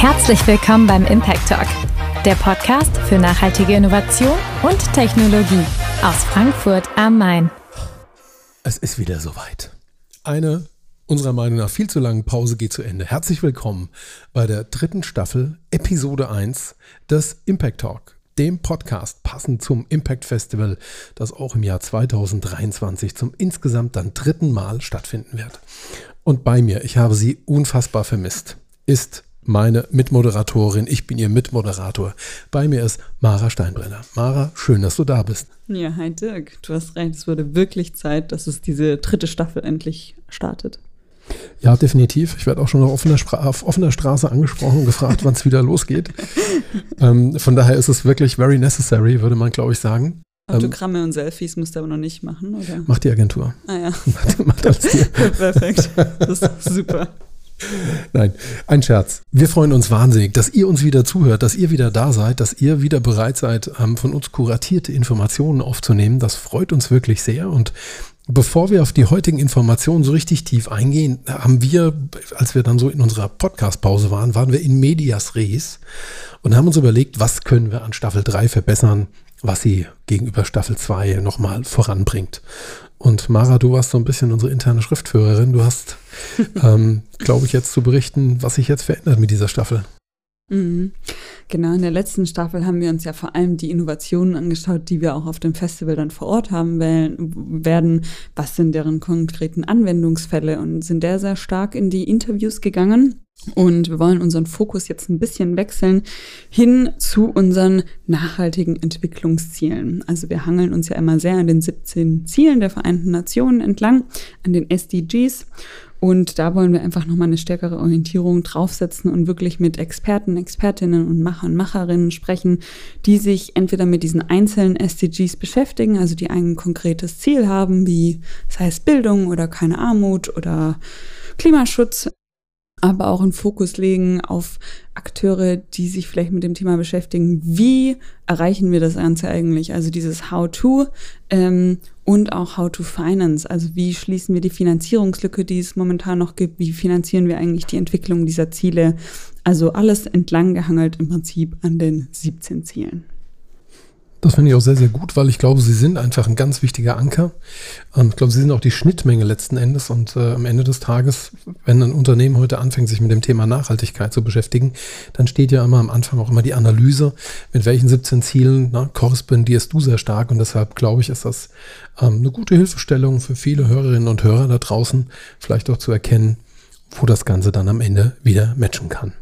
Herzlich willkommen beim Impact Talk, der Podcast für nachhaltige Innovation und Technologie aus Frankfurt am Main. Es ist wieder soweit. Eine unserer Meinung nach viel zu langen Pause geht zu Ende. Herzlich willkommen bei der dritten Staffel, Episode 1 des Impact Talk, dem Podcast passend zum Impact Festival, das auch im Jahr 2023 zum insgesamt dann dritten Mal stattfinden wird. Und bei mir, ich habe sie unfassbar vermisst, ist meine Mitmoderatorin. Ich bin ihr Mitmoderator. Bei mir ist Mara Steinbrenner. Mara, schön, dass du da bist. Ja, hi Dirk. Du hast recht. Es wurde wirklich Zeit, dass es diese dritte Staffel endlich startet. Ja, definitiv. Ich werde auch schon auf offener, auf offener Straße angesprochen und gefragt, wann es wieder losgeht. ähm, von daher ist es wirklich very necessary, würde man, glaube ich, sagen. Autogramme ähm, und Selfies musst du aber noch nicht machen, oder? Macht die Agentur. Ah ja. macht, macht alles. Perfekt. Das ist super. Nein, ein Scherz. Wir freuen uns wahnsinnig, dass ihr uns wieder zuhört, dass ihr wieder da seid, dass ihr wieder bereit seid, ähm, von uns kuratierte Informationen aufzunehmen. Das freut uns wirklich sehr. Und bevor wir auf die heutigen Informationen so richtig tief eingehen, haben wir, als wir dann so in unserer Podcast-Pause waren, waren wir in Medias Res und haben uns überlegt, was können wir an Staffel 3 verbessern, was sie gegenüber Staffel 2 nochmal voranbringt. Und Mara, du warst so ein bisschen unsere interne Schriftführerin. Du hast, ähm, glaube ich, jetzt zu berichten, was sich jetzt verändert mit dieser Staffel. Mhm. Genau, in der letzten Staffel haben wir uns ja vor allem die Innovationen angeschaut, die wir auch auf dem Festival dann vor Ort haben werden. Was sind deren konkreten Anwendungsfälle und sind sehr, sehr stark in die Interviews gegangen. Und wir wollen unseren Fokus jetzt ein bisschen wechseln hin zu unseren nachhaltigen Entwicklungszielen. Also wir hangeln uns ja immer sehr an den 17 Zielen der Vereinten Nationen entlang, an den SDGs. Und da wollen wir einfach nochmal eine stärkere Orientierung draufsetzen und wirklich mit Experten, Expertinnen und Macher und Macherinnen sprechen, die sich entweder mit diesen einzelnen SDGs beschäftigen, also die ein konkretes Ziel haben, wie sei es Bildung oder keine Armut oder Klimaschutz, aber auch einen Fokus legen auf Akteure, die sich vielleicht mit dem Thema beschäftigen. Wie erreichen wir das Ganze eigentlich? Also dieses How-to ähm, und auch How-to Finance. Also wie schließen wir die Finanzierungslücke, die es momentan noch gibt? Wie finanzieren wir eigentlich die Entwicklung dieser Ziele? Also alles entlang gehangelt im Prinzip an den 17 Zielen. Das finde ich auch sehr, sehr gut, weil ich glaube, sie sind einfach ein ganz wichtiger Anker. Ähm, ich glaube, sie sind auch die Schnittmenge letzten Endes. Und äh, am Ende des Tages, wenn ein Unternehmen heute anfängt, sich mit dem Thema Nachhaltigkeit zu beschäftigen, dann steht ja immer am Anfang auch immer die Analyse, mit welchen 17 Zielen na, korrespondierst du sehr stark. Und deshalb glaube ich, ist das ähm, eine gute Hilfestellung für viele Hörerinnen und Hörer da draußen, vielleicht auch zu erkennen, wo das Ganze dann am Ende wieder matchen kann.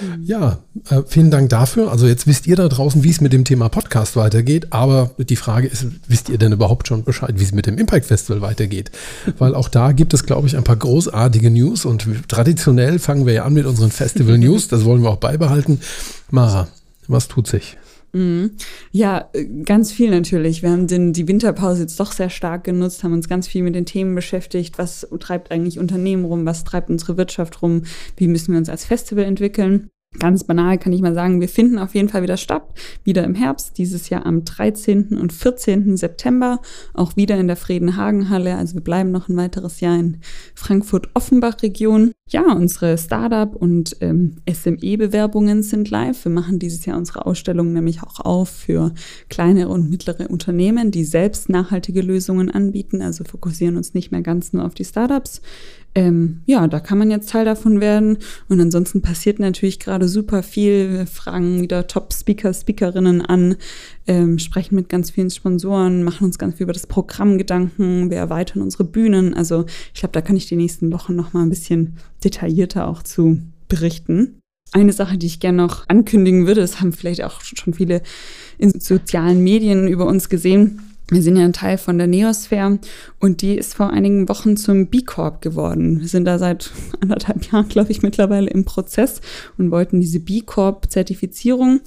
Mhm. Ja, äh, vielen Dank dafür. Also jetzt wisst ihr da draußen, wie es mit dem Thema Podcast weitergeht. Aber die Frage ist, wisst ihr denn überhaupt schon Bescheid, wie es mit dem Impact Festival weitergeht? Weil auch da gibt es, glaube ich, ein paar großartige News. Und traditionell fangen wir ja an mit unseren Festival News. Das wollen wir auch beibehalten. Mara, was tut sich? Mhm. Ja, äh, ganz viel natürlich. Wir haben den, die Winterpause jetzt doch sehr stark genutzt, haben uns ganz viel mit den Themen beschäftigt. Was treibt eigentlich Unternehmen rum? Was treibt unsere Wirtschaft rum? Wie müssen wir uns als Festival entwickeln? Ganz banal kann ich mal sagen, wir finden auf jeden Fall wieder statt, wieder im Herbst, dieses Jahr am 13. und 14. September, auch wieder in der Friedenhagen-Halle. Also wir bleiben noch ein weiteres Jahr in Frankfurt-Offenbach-Region. Ja, unsere Startup- und ähm, SME-Bewerbungen sind live. Wir machen dieses Jahr unsere Ausstellung nämlich auch auf für kleinere und mittlere Unternehmen, die selbst nachhaltige Lösungen anbieten, also fokussieren uns nicht mehr ganz nur auf die Startups ähm, ja, da kann man jetzt Teil davon werden. Und ansonsten passiert natürlich gerade super viel. Wir fragen wieder Top-Speaker, Speakerinnen an, ähm, sprechen mit ganz vielen Sponsoren, machen uns ganz viel über das Programm Gedanken, wir erweitern unsere Bühnen. Also ich glaube, da kann ich die nächsten Wochen noch mal ein bisschen detaillierter auch zu berichten. Eine Sache, die ich gerne noch ankündigen würde, das haben vielleicht auch schon viele in sozialen Medien über uns gesehen wir sind ja ein Teil von der Neosphäre und die ist vor einigen Wochen zum B Corp geworden. Wir sind da seit anderthalb Jahren, glaube ich, mittlerweile im Prozess und wollten diese B Corp Zertifizierung.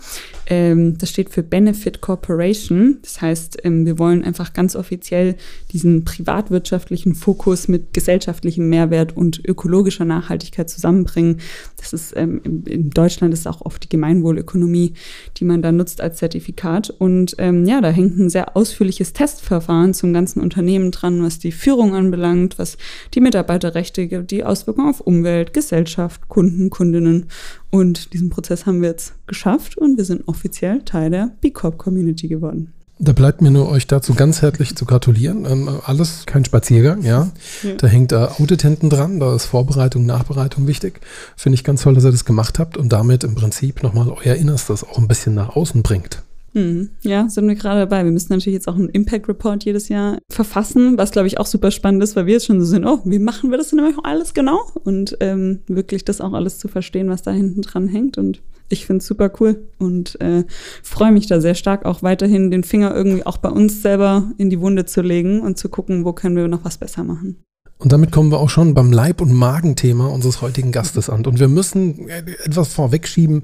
Ähm, das steht für Benefit Corporation. Das heißt, ähm, wir wollen einfach ganz offiziell diesen privatwirtschaftlichen Fokus mit gesellschaftlichem Mehrwert und ökologischer Nachhaltigkeit zusammenbringen. Das ist ähm, in Deutschland ist auch oft die Gemeinwohlökonomie, die man da nutzt als Zertifikat. Und ähm, ja, da hängt ein sehr ausführliches Testverfahren zum ganzen Unternehmen dran, was die Führung anbelangt, was die Mitarbeiterrechte, die Auswirkungen auf Umwelt, Gesellschaft, Kunden, Kundinnen Und diesen Prozess haben wir jetzt geschafft und wir sind offiziell Teil der B Corp Community geworden. Da bleibt mir nur euch dazu ganz herzlich zu gratulieren. Ähm, alles kein Spaziergang, ja. ja. Da hängt äh, Audit hinten dran, da ist Vorbereitung, Nachbereitung wichtig. Finde ich ganz toll, dass ihr das gemacht habt und damit im Prinzip nochmal euer Innerstes auch ein bisschen nach außen bringt. Hm, ja, sind wir gerade dabei. Wir müssen natürlich jetzt auch einen Impact Report jedes Jahr verfassen, was glaube ich auch super spannend ist, weil wir jetzt schon so sind, oh, wie machen wir das denn alles genau? Und ähm, wirklich das auch alles zu verstehen, was da hinten dran hängt. Und ich finde es super cool und äh, freue mich da sehr stark, auch weiterhin den Finger irgendwie auch bei uns selber in die Wunde zu legen und zu gucken, wo können wir noch was besser machen. Und damit kommen wir auch schon beim Leib- und Magenthema unseres heutigen Gastes an. Und wir müssen etwas vorwegschieben.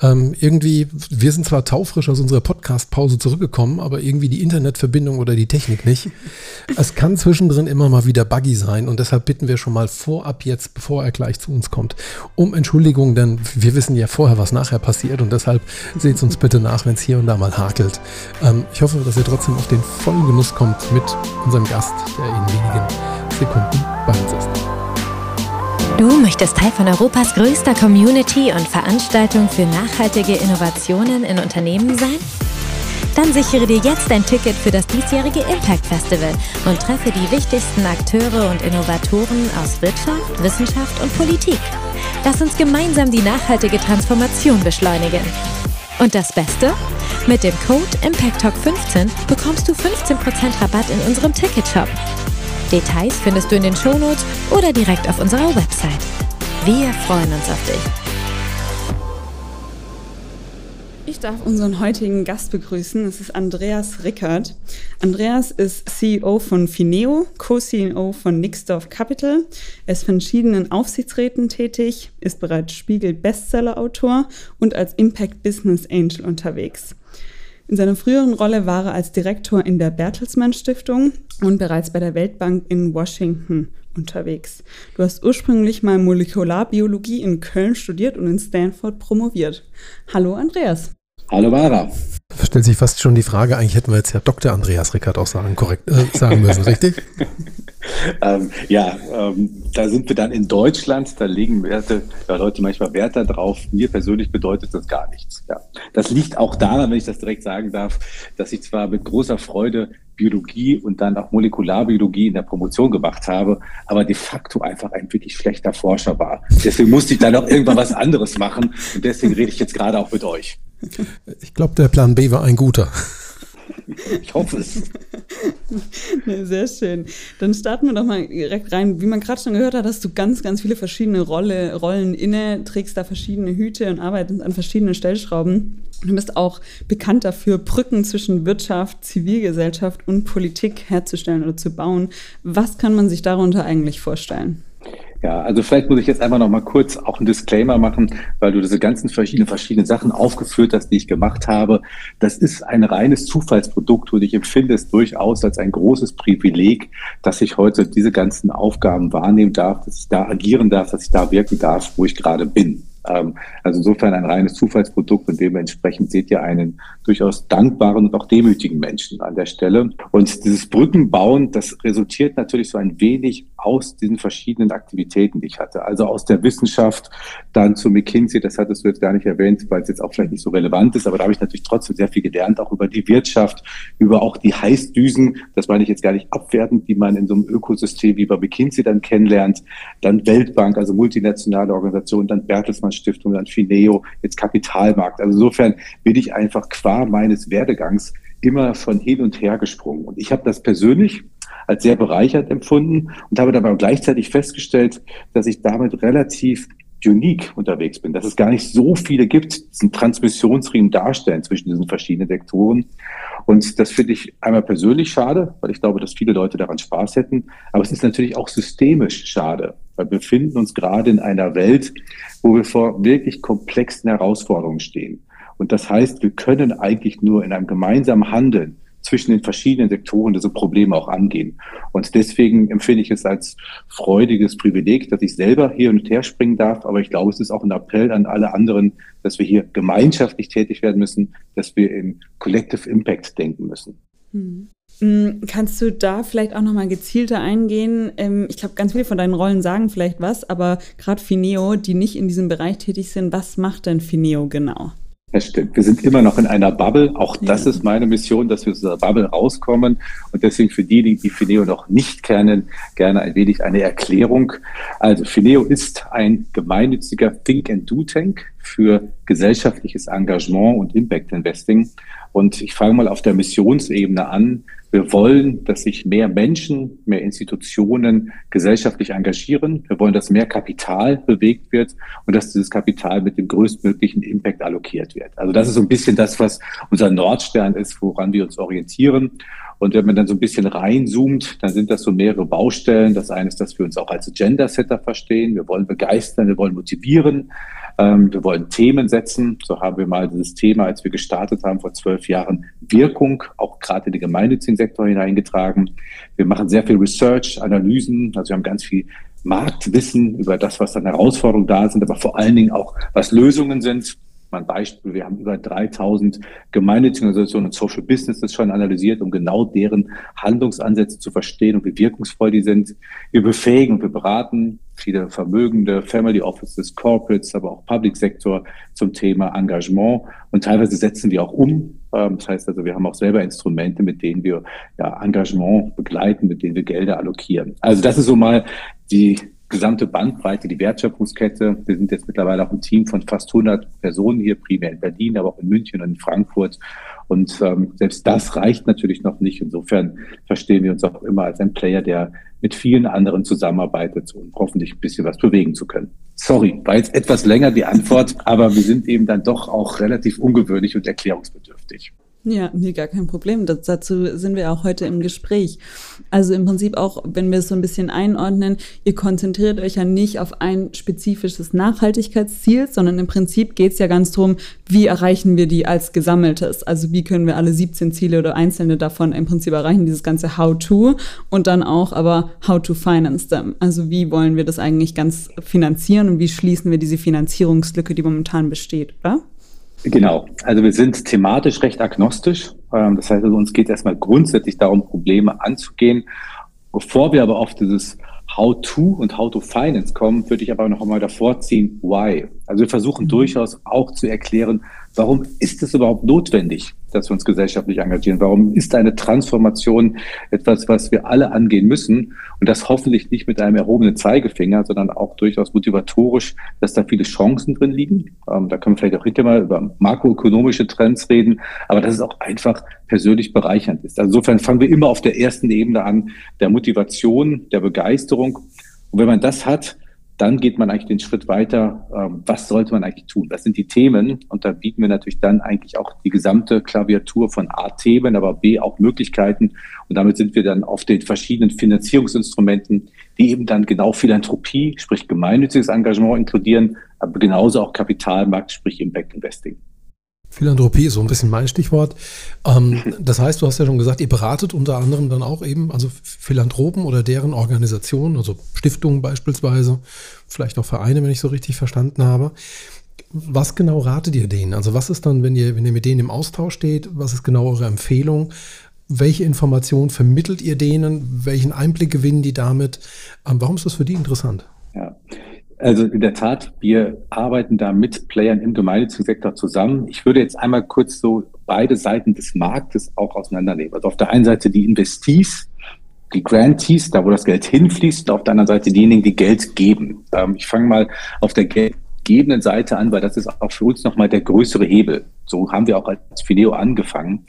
Ähm, irgendwie, wir sind zwar taufrisch aus unserer Podcast-Pause zurückgekommen, aber irgendwie die Internetverbindung oder die Technik nicht. Es kann zwischendrin immer mal wieder buggy sein und deshalb bitten wir schon mal vorab jetzt, bevor er gleich zu uns kommt, um Entschuldigung, denn wir wissen ja vorher, was nachher passiert und deshalb seht uns bitte nach, wenn es hier und da mal hakelt. Ähm, ich hoffe, dass ihr trotzdem auf den vollen Genuss kommt mit unserem Gast, der in wenigen Sekunden bei uns ist. Du möchtest Teil von Europas größter Community und Veranstaltung für nachhaltige Innovationen in Unternehmen sein? Dann sichere dir jetzt ein Ticket für das diesjährige Impact Festival und treffe die wichtigsten Akteure und Innovatoren aus Wirtschaft, Wissenschaft und Politik. Lass uns gemeinsam die nachhaltige Transformation beschleunigen. Und das Beste? Mit dem Code ImpactTalk15 bekommst du 15% Rabatt in unserem Ticketshop. Details findest du in den Shownotes oder direkt auf unserer Website. Wir freuen uns auf dich. Ich darf unseren heutigen Gast begrüßen. Es ist Andreas Rickert. Andreas ist CEO von Fineo, Co-CEO von Nixdorf Capital. Er ist von verschiedenen Aufsichtsräten tätig, ist bereits Spiegel-Bestseller-Autor und als Impact Business Angel unterwegs. In seiner früheren Rolle war er als Direktor in der Bertelsmann Stiftung und bereits bei der Weltbank in Washington unterwegs. Du hast ursprünglich mal Molekularbiologie in Köln studiert und in Stanford promoviert. Hallo Andreas. Hallo Mara. Stellt sich fast schon die Frage, eigentlich hätten wir jetzt ja Dr. Andreas Rickert auch sagen, korrekt, äh, sagen müssen, richtig? ähm, ja, ähm, da sind wir dann in Deutschland, da legen Werte, ja, Leute manchmal Wert darauf. Mir persönlich bedeutet das gar nichts. Ja. Das liegt auch daran, wenn ich das direkt sagen darf, dass ich zwar mit großer Freude Biologie und dann auch Molekularbiologie in der Promotion gemacht habe, aber de facto einfach ein wirklich schlechter Forscher war. Deswegen musste ich dann auch irgendwann was anderes machen und deswegen rede ich jetzt gerade auch mit euch. Ich glaube, der Plan B war ein guter. Ich hoffe es. nee, sehr schön. Dann starten wir doch mal direkt rein. Wie man gerade schon gehört hat, hast du ganz, ganz viele verschiedene Rolle, Rollen inne, trägst da verschiedene Hüte und arbeitest an verschiedenen Stellschrauben. Du bist auch bekannt dafür, Brücken zwischen Wirtschaft, Zivilgesellschaft und Politik herzustellen oder zu bauen. Was kann man sich darunter eigentlich vorstellen? Ja, also vielleicht muss ich jetzt einfach noch mal kurz auch einen Disclaimer machen, weil du diese ganzen verschiedenen, verschiedenen Sachen aufgeführt hast, die ich gemacht habe. Das ist ein reines Zufallsprodukt und ich empfinde es durchaus als ein großes Privileg, dass ich heute diese ganzen Aufgaben wahrnehmen darf, dass ich da agieren darf, dass ich da wirken darf, wo ich gerade bin. Ähm, also insofern ein reines Zufallsprodukt und dementsprechend seht ihr einen durchaus dankbaren und auch demütigen Menschen an der Stelle. Und dieses Brückenbauen, das resultiert natürlich so ein wenig aus diesen verschiedenen Aktivitäten, die ich hatte. Also aus der Wissenschaft, dann zu McKinsey, das hattest du jetzt gar nicht erwähnt, weil es jetzt auch vielleicht nicht so relevant ist, aber da habe ich natürlich trotzdem sehr viel gelernt, auch über die Wirtschaft, über auch die Heißdüsen, das meine ich jetzt gar nicht abwertend, die man in so einem Ökosystem wie bei McKinsey dann kennenlernt, dann Weltbank, also multinationale Organisation, dann Bertelsmann Stiftung, dann Fineo, jetzt Kapitalmarkt. Also insofern bin ich einfach qua meines Werdegangs immer von hin und her gesprungen. Und ich habe das persönlich als sehr bereichert empfunden und habe dabei gleichzeitig festgestellt, dass ich damit relativ unique unterwegs bin, dass es gar nicht so viele gibt, die diesen Transmissionsriemen darstellen zwischen diesen verschiedenen Sektoren. Und das finde ich einmal persönlich schade, weil ich glaube, dass viele Leute daran Spaß hätten. Aber es ist natürlich auch systemisch schade, wir befinden uns gerade in einer Welt, wo wir vor wirklich komplexen Herausforderungen stehen. Und das heißt, wir können eigentlich nur in einem gemeinsamen Handeln zwischen den verschiedenen Sektoren diese Probleme auch angehen. Und deswegen empfinde ich es als freudiges Privileg, dass ich selber hier und her springen darf. Aber ich glaube, es ist auch ein Appell an alle anderen, dass wir hier gemeinschaftlich tätig werden müssen, dass wir in Collective Impact denken müssen. Hm. Mm, kannst du da vielleicht auch nochmal gezielter eingehen? Ähm, ich glaube, ganz viele von deinen Rollen sagen vielleicht was, aber gerade Fineo, die nicht in diesem Bereich tätig sind, was macht denn Fineo genau? Das stimmt. Wir sind immer noch in einer Bubble. Auch das ja. ist meine Mission, dass wir aus dieser Bubble rauskommen. Und deswegen für diejenigen, die Fineo noch nicht kennen, gerne ein wenig eine Erklärung. Also Fineo ist ein gemeinnütziger Think and Do Tank für gesellschaftliches Engagement und Impact Investing. Und ich fange mal auf der Missionsebene an. Wir wollen, dass sich mehr Menschen, mehr Institutionen gesellschaftlich engagieren. Wir wollen, dass mehr Kapital bewegt wird und dass dieses Kapital mit dem größtmöglichen Impact allokiert wird. Also das ist so ein bisschen das, was unser Nordstern ist, woran wir uns orientieren. Und wenn man dann so ein bisschen reinzoomt, dann sind das so mehrere Baustellen. Das eine ist, dass wir uns auch als Gender-Setter verstehen. Wir wollen begeistern, wir wollen motivieren. Ähm, wir wollen Themen setzen. So haben wir mal dieses Thema, als wir gestartet haben vor zwölf Jahren, Wirkung auch gerade in den gemeinnützigen Sektor hineingetragen. Wir machen sehr viel Research, Analysen. Also wir haben ganz viel Marktwissen über das, was dann Herausforderungen da sind, aber vor allen Dingen auch, was Lösungen sind. Mal ein Beispiel, wir haben über 3000 gemeinnützige Organisationen und Social Businesses schon analysiert, um genau deren Handlungsansätze zu verstehen und wie wirkungsvoll die sind. Wir befähigen und wir beraten viele vermögende Family Offices, Corporates, aber auch Public Sektor zum Thema Engagement. Und teilweise setzen wir auch um. Ähm, das heißt also, wir haben auch selber Instrumente, mit denen wir ja, Engagement begleiten, mit denen wir Gelder allokieren. Also das ist so mal die gesamte Bandbreite, die Wertschöpfungskette. Wir sind jetzt mittlerweile auch ein Team von fast 100 Personen hier, primär in Berlin, aber auch in München und in Frankfurt. Und ähm, selbst das reicht natürlich noch nicht. Insofern verstehen wir uns auch immer als ein Player, der mit vielen anderen zusammenarbeitet, um hoffentlich ein bisschen was bewegen zu können. Sorry, war jetzt etwas länger die Antwort, aber wir sind eben dann doch auch relativ ungewöhnlich und erklärungsbedürftig. Ja, nee, gar kein Problem. Das, dazu sind wir auch heute im Gespräch. Also im Prinzip auch, wenn wir es so ein bisschen einordnen, ihr konzentriert euch ja nicht auf ein spezifisches Nachhaltigkeitsziel, sondern im Prinzip geht es ja ganz drum, wie erreichen wir die als gesammeltes? Also wie können wir alle 17 Ziele oder einzelne davon im Prinzip erreichen, dieses ganze How-to und dann auch aber How to Finance them. Also wie wollen wir das eigentlich ganz finanzieren und wie schließen wir diese Finanzierungslücke, die momentan besteht, oder? Genau, also wir sind thematisch recht agnostisch. Ähm, das heißt, also uns geht es erstmal grundsätzlich darum, Probleme anzugehen. Bevor wir aber auf dieses How-to und How-to-Finance kommen, würde ich aber noch einmal davor ziehen, why. Also wir versuchen mhm. durchaus auch zu erklären, warum ist es überhaupt notwendig, dass wir uns gesellschaftlich engagieren? Warum ist eine Transformation etwas, was wir alle angehen müssen? Und das hoffentlich nicht mit einem erhobenen Zeigefinger, sondern auch durchaus motivatorisch, dass da viele Chancen drin liegen. Ähm, da können wir vielleicht auch hinterher mal über makroökonomische Trends reden, aber dass es auch einfach persönlich bereichernd ist. Also insofern fangen wir immer auf der ersten Ebene an, der Motivation, der Begeisterung. Und wenn man das hat, dann geht man eigentlich den Schritt weiter, ähm, was sollte man eigentlich tun? Was sind die Themen? Und da bieten wir natürlich dann eigentlich auch die gesamte Klaviatur von A Themen, aber B auch Möglichkeiten. Und damit sind wir dann auf den verschiedenen Finanzierungsinstrumenten, die eben dann genau Philanthropie, sprich gemeinnütziges Engagement inkludieren, aber genauso auch Kapitalmarkt, sprich Impact Investing. Philanthropie ist so ein bisschen mein Stichwort. Ähm, das heißt, du hast ja schon gesagt, ihr beratet unter anderem dann auch eben, also Philanthropen oder deren Organisationen, also Stiftungen beispielsweise, vielleicht auch Vereine, wenn ich so richtig verstanden habe. Was genau ratet ihr denen? Also was ist dann, wenn ihr, wenn ihr mit denen im Austausch steht, was ist genau eure Empfehlung? Welche Informationen vermittelt ihr denen? Welchen Einblick gewinnen die damit? Ähm, warum ist das für die interessant? Ja. Also in der Tat, wir arbeiten da mit Playern im gemeinnützigen zusammen. Ich würde jetzt einmal kurz so beide Seiten des Marktes auch auseinandernehmen. Also auf der einen Seite die Investees, die Grantees, da wo das Geld hinfließt, und auf der anderen Seite diejenigen, die Geld geben. Ähm, ich fange mal auf der geldgebenden Seite an, weil das ist auch für uns nochmal der größere Hebel. So haben wir auch als Fileo angefangen.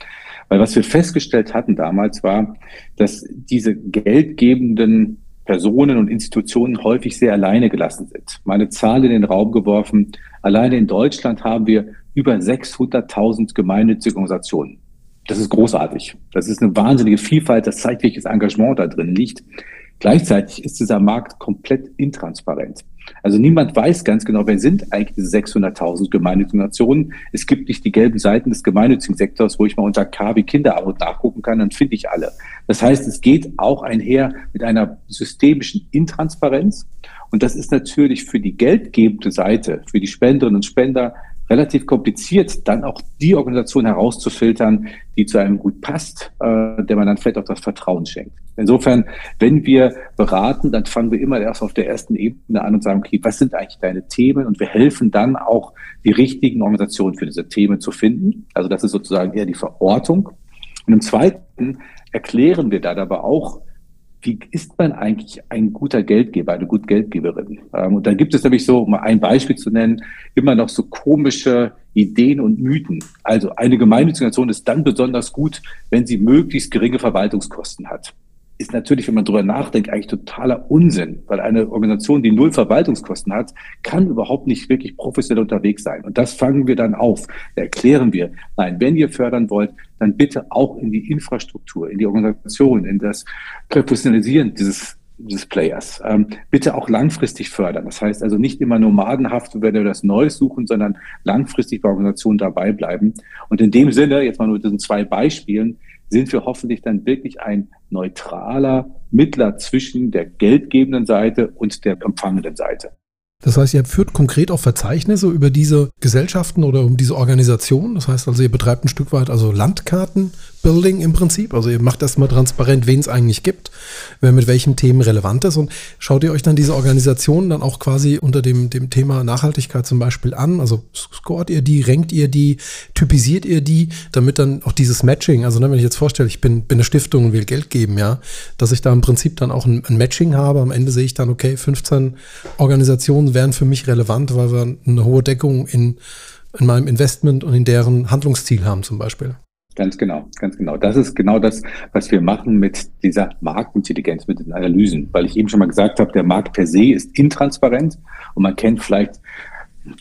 Weil was wir festgestellt hatten damals war, dass diese geldgebenden Personen und Institutionen häufig sehr alleine gelassen sind. Meine Zahl in den Raum geworfen. Alleine in Deutschland haben wir über 600.000 gemeinnützige Organisationen. Das ist großartig. Das ist eine wahnsinnige Vielfalt. Das zeigt, welches Engagement da drin liegt. Gleichzeitig ist dieser Markt komplett intransparent. Also niemand weiß ganz genau, wer sind eigentlich diese 600.000 gemeinnützigen Nationen. Es gibt nicht die gelben Seiten des gemeinnützigen Sektors, wo ich mal unter K wie Kinderarmut nachgucken kann, dann finde ich alle. Das heißt, es geht auch einher mit einer systemischen Intransparenz. Und das ist natürlich für die geldgebende Seite, für die Spenderinnen und Spender relativ kompliziert, dann auch die Organisation herauszufiltern, die zu einem gut passt, äh, der man dann vielleicht auch das Vertrauen schenkt. Insofern, wenn wir beraten, dann fangen wir immer erst auf der ersten Ebene an und sagen, okay, was sind eigentlich deine Themen? Und wir helfen dann auch, die richtigen Organisationen für diese Themen zu finden. Also das ist sozusagen eher die Verortung. Und im zweiten erklären wir dann aber auch, wie ist man eigentlich ein guter Geldgeber, eine gute Geldgeberin? Ähm, und da gibt es nämlich so, um ein Beispiel zu nennen, immer noch so komische Ideen und Mythen. Also eine Gemeinnützige ist dann besonders gut, wenn sie möglichst geringe Verwaltungskosten hat ist natürlich, wenn man drüber nachdenkt, eigentlich totaler Unsinn, weil eine Organisation, die null Verwaltungskosten hat, kann überhaupt nicht wirklich professionell unterwegs sein. Und das fangen wir dann auf. Da erklären wir, nein, wenn ihr fördern wollt, dann bitte auch in die Infrastruktur, in die Organisation, in das Professionalisieren dieses des Players. Ähm, bitte auch langfristig fördern. Das heißt also nicht immer nomadenhaft, wenn wir das Neues suchen, sondern langfristig bei Organisationen dabei bleiben. Und in dem Sinne, jetzt mal nur mit diesen zwei Beispielen, sind wir hoffentlich dann wirklich ein neutraler Mittler zwischen der geldgebenden Seite und der empfangenden Seite. Das heißt, ihr führt konkret auch Verzeichnisse über diese Gesellschaften oder um diese Organisationen. Das heißt also, ihr betreibt ein Stück weit also Landkarten, Building im Prinzip. Also ihr macht erstmal transparent, wen es eigentlich gibt, wer mit welchen Themen relevant ist und schaut ihr euch dann diese Organisationen dann auch quasi unter dem, dem Thema Nachhaltigkeit zum Beispiel an. Also scoret ihr die, rankt ihr die, typisiert ihr die, damit dann auch dieses Matching, also ne, wenn ich jetzt vorstelle, ich bin, bin eine Stiftung und will Geld geben, ja, dass ich da im Prinzip dann auch ein, ein Matching habe. Am Ende sehe ich dann, okay, 15 Organisationen wären für mich relevant, weil wir eine hohe Deckung in, in meinem Investment und in deren Handlungsziel haben zum Beispiel. Ganz genau, ganz genau. Das ist genau das, was wir machen mit dieser Marktintelligenz, mit den Analysen. Weil ich eben schon mal gesagt habe, der Markt per se ist intransparent und man kennt vielleicht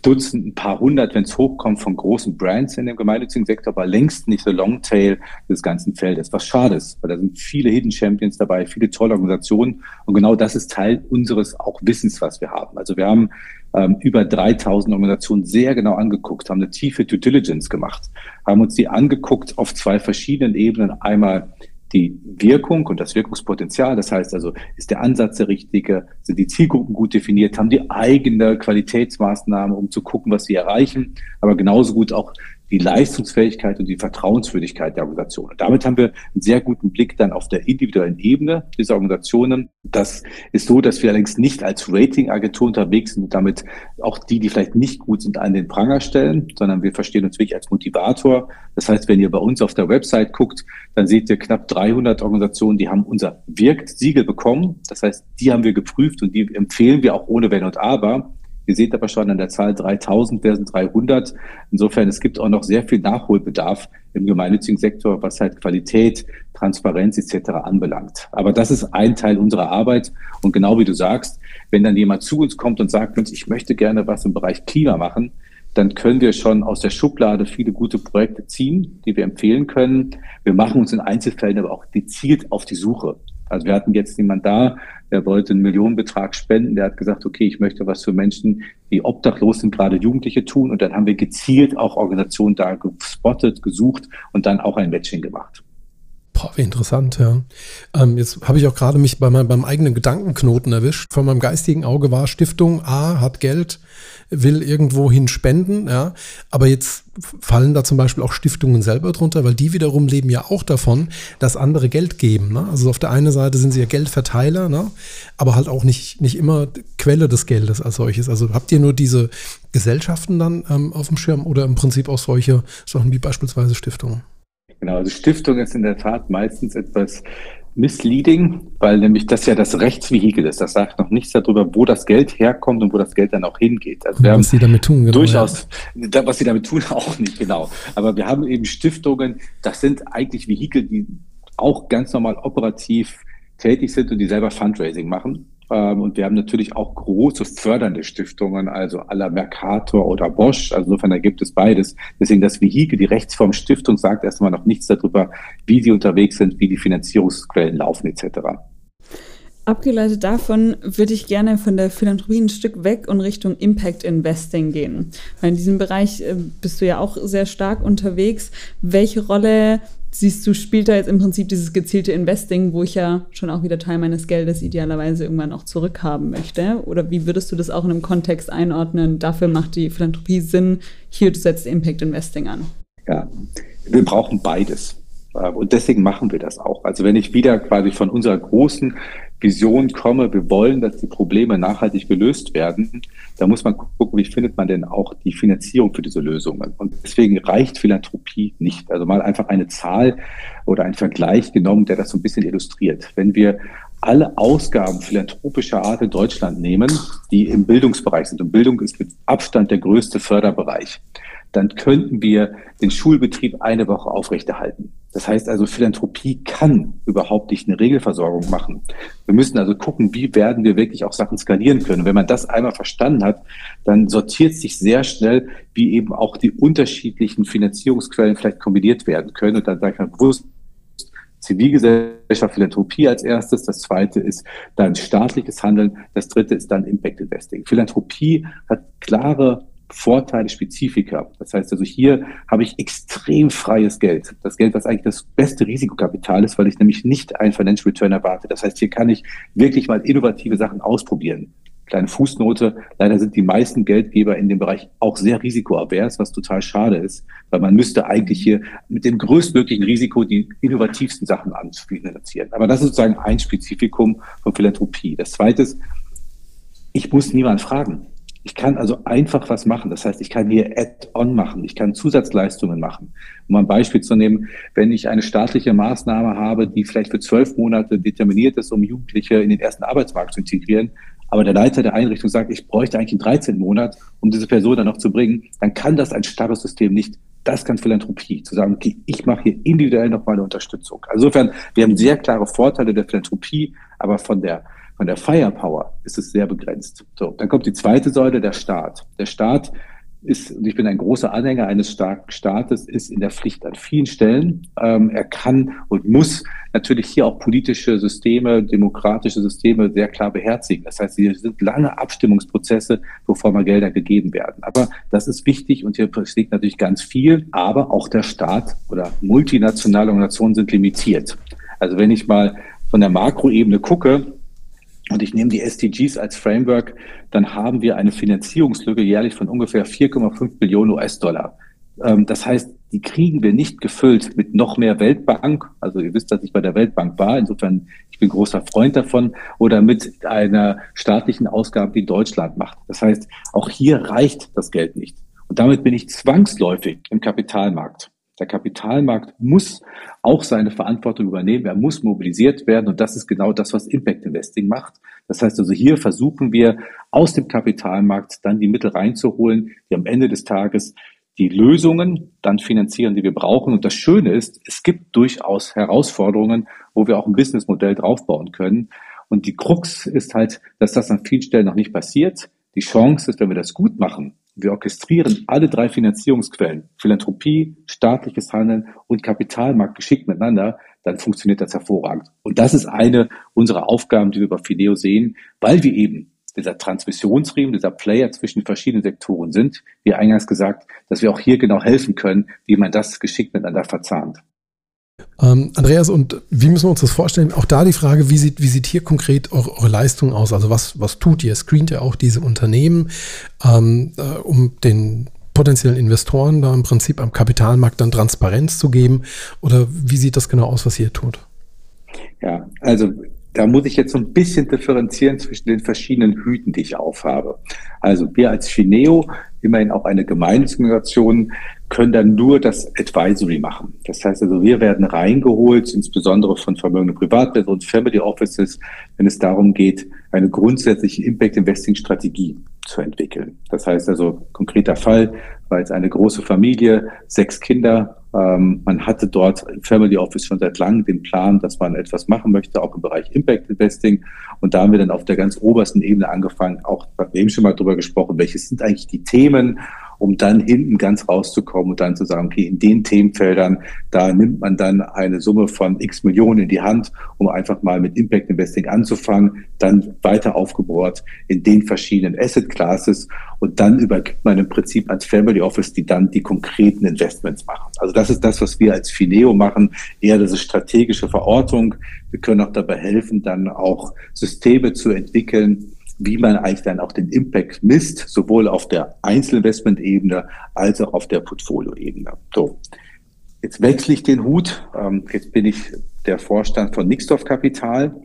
Dutzend, ein paar hundert, wenn es hochkommt, von großen Brands in dem gemeinnützigen Sektor, aber längst nicht so Longtail des ganzen Feldes. Was schade ist, weil da sind viele Hidden Champions dabei, viele tolle Organisationen und genau das ist Teil unseres auch Wissens, was wir haben. Also wir haben ähm, über 3000 Organisationen sehr genau angeguckt, haben eine tiefe Due Diligence gemacht, haben uns die angeguckt auf zwei verschiedenen Ebenen. Einmal die Wirkung und das Wirkungspotenzial. Das heißt also, ist der Ansatz der richtige? Sind die Zielgruppen gut definiert? Haben die eigene Qualitätsmaßnahmen, um zu gucken, was sie erreichen? Aber genauso gut auch die Leistungsfähigkeit und die Vertrauenswürdigkeit der Organisation. Und damit haben wir einen sehr guten Blick dann auf der individuellen Ebene dieser Organisationen. Das ist so, dass wir allerdings nicht als Ratingagentur unterwegs sind und damit auch die, die vielleicht nicht gut sind, an den Pranger stellen, sondern wir verstehen uns wirklich als Motivator. Das heißt, wenn ihr bei uns auf der Website guckt, dann seht ihr knapp 300 Organisationen, die haben unser Wirkt-Siegel bekommen. Das heißt, die haben wir geprüft und die empfehlen wir auch ohne Wenn und Aber. Ihr seht aber schon an der Zahl 3000, wer sind 300. Insofern, es gibt auch noch sehr viel Nachholbedarf im gemeinnützigen Sektor, was halt Qualität, Transparenz etc. anbelangt. Aber das ist ein Teil unserer Arbeit. Und genau wie du sagst, wenn dann jemand zu uns kommt und sagt, Mensch, ich möchte gerne was im Bereich Klima machen, dann können wir schon aus der Schublade viele gute Projekte ziehen, die wir empfehlen können. Wir machen uns in Einzelfällen aber auch gezielt auf die Suche. Also wir hatten jetzt jemand da, der wollte einen Millionenbetrag spenden. Der hat gesagt, okay, ich möchte was für Menschen, die obdachlos sind, gerade Jugendliche tun. Und dann haben wir gezielt auch Organisationen da gespottet, gesucht und dann auch ein Matching gemacht. Boah, wie interessant, ja. Ähm, jetzt habe ich auch gerade mich bei meinem, beim eigenen Gedankenknoten erwischt. Von meinem geistigen Auge war Stiftung A hat Geld, will irgendwo hin spenden, ja. Aber jetzt fallen da zum Beispiel auch Stiftungen selber drunter, weil die wiederum leben ja auch davon, dass andere Geld geben. Ne? Also auf der einen Seite sind sie ja Geldverteiler, ne? aber halt auch nicht, nicht immer Quelle des Geldes als solches. Also habt ihr nur diese Gesellschaften dann ähm, auf dem Schirm oder im Prinzip auch solche Sachen wie beispielsweise Stiftungen? Genau, also Stiftung ist in der Tat meistens etwas misleading, weil nämlich das ja das Rechtsvehikel ist. Das sagt noch nichts darüber, wo das Geld herkommt und wo das Geld dann auch hingeht. Also was sie damit tun, genau, durchaus, ja. was sie damit tun, auch nicht genau. Aber wir haben eben Stiftungen, das sind eigentlich Vehikel, die auch ganz normal operativ tätig sind und die selber Fundraising machen. Ähm, und wir haben natürlich auch große fördernde Stiftungen, also aller Mercator oder Bosch. Also insofern da gibt es beides. Deswegen das Vehikel, die Rechtsform Stiftung sagt erstmal noch nichts darüber, wie sie unterwegs sind, wie die Finanzierungsquellen laufen etc. Abgeleitet davon würde ich gerne von der Philanthropie ein Stück weg und Richtung Impact Investing gehen. Weil in diesem Bereich äh, bist du ja auch sehr stark unterwegs. Welche Rolle siehst du, spielt da jetzt im Prinzip dieses gezielte Investing, wo ich ja schon auch wieder Teil meines Geldes idealerweise irgendwann auch zurückhaben möchte? Oder wie würdest du das auch in einem Kontext einordnen? Dafür macht die Philanthropie Sinn, hier setzt Impact Investing an. Ja, wir brauchen beides. Und deswegen machen wir das auch. Also wenn ich wieder quasi von unserer großen Vision komme, wir wollen, dass die Probleme nachhaltig gelöst werden, da muss man gucken, wie findet man denn auch die Finanzierung für diese Lösungen. Und deswegen reicht Philanthropie nicht. Also mal einfach eine Zahl oder ein Vergleich genommen, der das so ein bisschen illustriert. Wenn wir alle Ausgaben philanthropischer Art in Deutschland nehmen, die im Bildungsbereich sind, und Bildung ist mit Abstand der größte Förderbereich, dann könnten wir den Schulbetrieb eine Woche aufrechterhalten. Das heißt also, Philanthropie kann überhaupt nicht eine Regelversorgung machen. Wir müssen also gucken, wie werden wir wirklich auch Sachen skalieren können. Und wenn man das einmal verstanden hat, dann sortiert sich sehr schnell, wie eben auch die unterschiedlichen Finanzierungsquellen vielleicht kombiniert werden können. Und dann sagt man bewusst, Zivilgesellschaft, Philanthropie als erstes. Das zweite ist dann staatliches Handeln. Das dritte ist dann Impact Investing. Philanthropie hat klare Vorteile, Spezifika. Das heißt also, hier habe ich extrem freies Geld. Das Geld, was eigentlich das beste Risikokapital ist, weil ich nämlich nicht ein Financial Return erwarte. Das heißt, hier kann ich wirklich mal innovative Sachen ausprobieren. Kleine Fußnote. Leider sind die meisten Geldgeber in dem Bereich auch sehr risikoavers, was total schade ist, weil man müsste eigentlich hier mit dem größtmöglichen Risiko die innovativsten Sachen anfinanzieren. Aber das ist sozusagen ein Spezifikum von Philanthropie. Das zweite ist, ich muss niemand fragen. Ich kann also einfach was machen. Das heißt, ich kann hier Add-on machen. Ich kann Zusatzleistungen machen. Um ein Beispiel zu nehmen, wenn ich eine staatliche Maßnahme habe, die vielleicht für zwölf Monate determiniert ist, um Jugendliche in den ersten Arbeitsmarkt zu integrieren, aber der Leiter der Einrichtung sagt, ich bräuchte eigentlich einen 13 Monat, um diese Person dann noch zu bringen, dann kann das ein starres System nicht. Das kann Philanthropie, zu sagen, okay, ich mache hier individuell noch eine Unterstützung. Also insofern, wir haben sehr klare Vorteile der Philanthropie, aber von der von der Firepower ist es sehr begrenzt. So, dann kommt die zweite Säule, der Staat. Der Staat ist, und ich bin ein großer Anhänger eines starken Staates, ist in der Pflicht an vielen Stellen. Ähm, er kann und muss natürlich hier auch politische Systeme, demokratische Systeme sehr klar beherzigen. Das heißt, hier sind lange Abstimmungsprozesse, bevor mal Gelder gegeben werden. Aber das ist wichtig und hier liegt natürlich ganz viel. Aber auch der Staat oder multinationale Organisationen sind limitiert. Also wenn ich mal von der Makroebene gucke, und ich nehme die SDGs als Framework, dann haben wir eine Finanzierungslücke jährlich von ungefähr 4,5 Billionen US-Dollar. Ähm, das heißt, die kriegen wir nicht gefüllt mit noch mehr Weltbank. Also ihr wisst, dass ich bei der Weltbank war. Insofern, ich bin großer Freund davon. Oder mit einer staatlichen Ausgabe, die Deutschland macht. Das heißt, auch hier reicht das Geld nicht. Und damit bin ich zwangsläufig im Kapitalmarkt. Der Kapitalmarkt muss auch seine Verantwortung übernehmen. Er muss mobilisiert werden. Und das ist genau das, was Impact Investing macht. Das heißt also, hier versuchen wir aus dem Kapitalmarkt dann die Mittel reinzuholen, die am Ende des Tages die Lösungen dann finanzieren, die wir brauchen. Und das Schöne ist, es gibt durchaus Herausforderungen, wo wir auch ein Businessmodell draufbauen können. Und die Krux ist halt, dass das an vielen Stellen noch nicht passiert. Die Chance ist, wenn wir das gut machen, wir orchestrieren alle drei Finanzierungsquellen, Philanthropie, staatliches Handeln und Kapitalmarkt geschickt miteinander, dann funktioniert das hervorragend. Und das ist eine unserer Aufgaben, die wir bei Fideo sehen, weil wir eben dieser Transmissionsriemen, dieser Player zwischen verschiedenen Sektoren sind, wie eingangs gesagt, dass wir auch hier genau helfen können, wie man das geschickt miteinander verzahnt. Ähm, Andreas, und wie müssen wir uns das vorstellen? Auch da die Frage, wie sieht, wie sieht hier konkret eure, eure Leistung aus? Also was, was tut ihr? Screent ihr auch diese Unternehmen, ähm, äh, um den potenziellen Investoren da im Prinzip am Kapitalmarkt dann Transparenz zu geben? Oder wie sieht das genau aus, was ihr tut? Ja, also da muss ich jetzt so ein bisschen differenzieren zwischen den verschiedenen Hüten, die ich aufhabe. Also wir als Fineo, immerhin auch eine Gemeinschaftsmigration, können dann nur das Advisory machen. Das heißt also, wir werden reingeholt, insbesondere von vermögenden Privatpersonen, Family Offices, wenn es darum geht, eine grundsätzliche Impact Investing Strategie zu entwickeln. Das heißt also, konkreter Fall war jetzt eine große Familie, sechs Kinder. Ähm, man hatte dort im Family Office schon seit langem den Plan, dass man etwas machen möchte, auch im Bereich Impact Investing. Und da haben wir dann auf der ganz obersten Ebene angefangen, auch, eben schon mal drüber gesprochen, welche sind eigentlich die Themen um dann hinten ganz rauszukommen und dann zu sagen, okay, in den Themenfeldern, da nimmt man dann eine Summe von x Millionen in die Hand, um einfach mal mit Impact Investing anzufangen, dann weiter aufgebohrt in den verschiedenen Asset Classes und dann übergibt man im Prinzip ans Family Office, die dann die konkreten Investments machen. Also das ist das, was wir als Fineo machen, eher diese strategische Verortung. Wir können auch dabei helfen, dann auch Systeme zu entwickeln, wie man eigentlich dann auch den Impact misst, sowohl auf der Einzelinvestment-Ebene als auch auf der Portfolio-Ebene. So, jetzt wechsle ich den Hut. Ähm, jetzt bin ich der Vorstand von Nixdorf Kapital.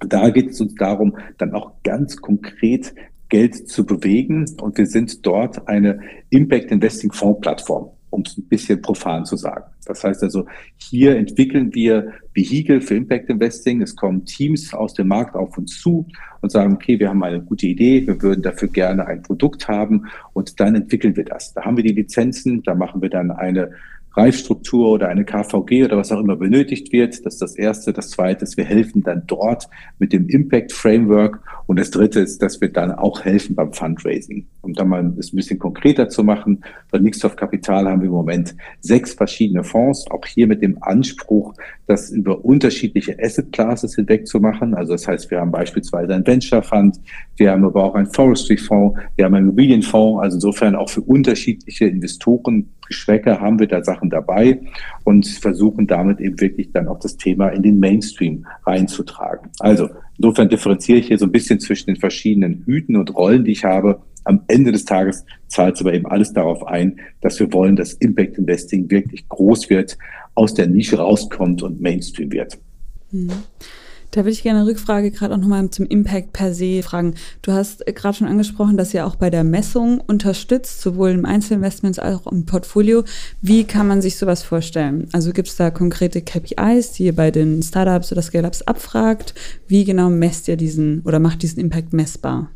Da geht es uns darum, dann auch ganz konkret Geld zu bewegen. Und wir sind dort eine Impact Investing Fonds Plattform um es ein bisschen profan zu sagen. Das heißt also, hier entwickeln wir Vehikel für Impact Investing. Es kommen Teams aus dem Markt auf uns zu und sagen, okay, wir haben eine gute Idee, wir würden dafür gerne ein Produkt haben und dann entwickeln wir das. Da haben wir die Lizenzen, da machen wir dann eine Reifstruktur oder eine KVG oder was auch immer benötigt wird. Das ist das Erste. Das Zweite ist, wir helfen dann dort mit dem Impact Framework. Und das Dritte ist, dass wir dann auch helfen beim Fundraising. Um da mal es ein bisschen konkreter zu machen, bei Mixoff Kapital haben wir im Moment sechs verschiedene Fonds, auch hier mit dem Anspruch, das über unterschiedliche Asset Classes hinweg zu machen. Also das heißt, wir haben beispielsweise ein Venture Fund, wir haben aber auch einen Forestry Fonds, wir haben einen Immobilienfonds, also insofern auch für unterschiedliche Investoren Geschmäcker haben wir da Sachen dabei und versuchen damit eben wirklich dann auch das Thema in den Mainstream reinzutragen. Also insofern differenziere ich hier so ein bisschen zwischen den verschiedenen Hüten und Rollen, die ich habe. Am Ende des Tages zahlt es aber eben alles darauf ein, dass wir wollen, dass Impact Investing wirklich groß wird, aus der Nische rauskommt und Mainstream wird. Mhm. Da würde ich gerne eine Rückfrage gerade auch nochmal zum Impact per se fragen. Du hast gerade schon angesprochen, dass ihr auch bei der Messung unterstützt, sowohl im Einzelinvestments als auch im Portfolio. Wie kann man sich sowas vorstellen? Also gibt es da konkrete KPIs, die ihr bei den Startups oder Scale-Ups abfragt? Wie genau messt ihr diesen oder macht diesen Impact messbar?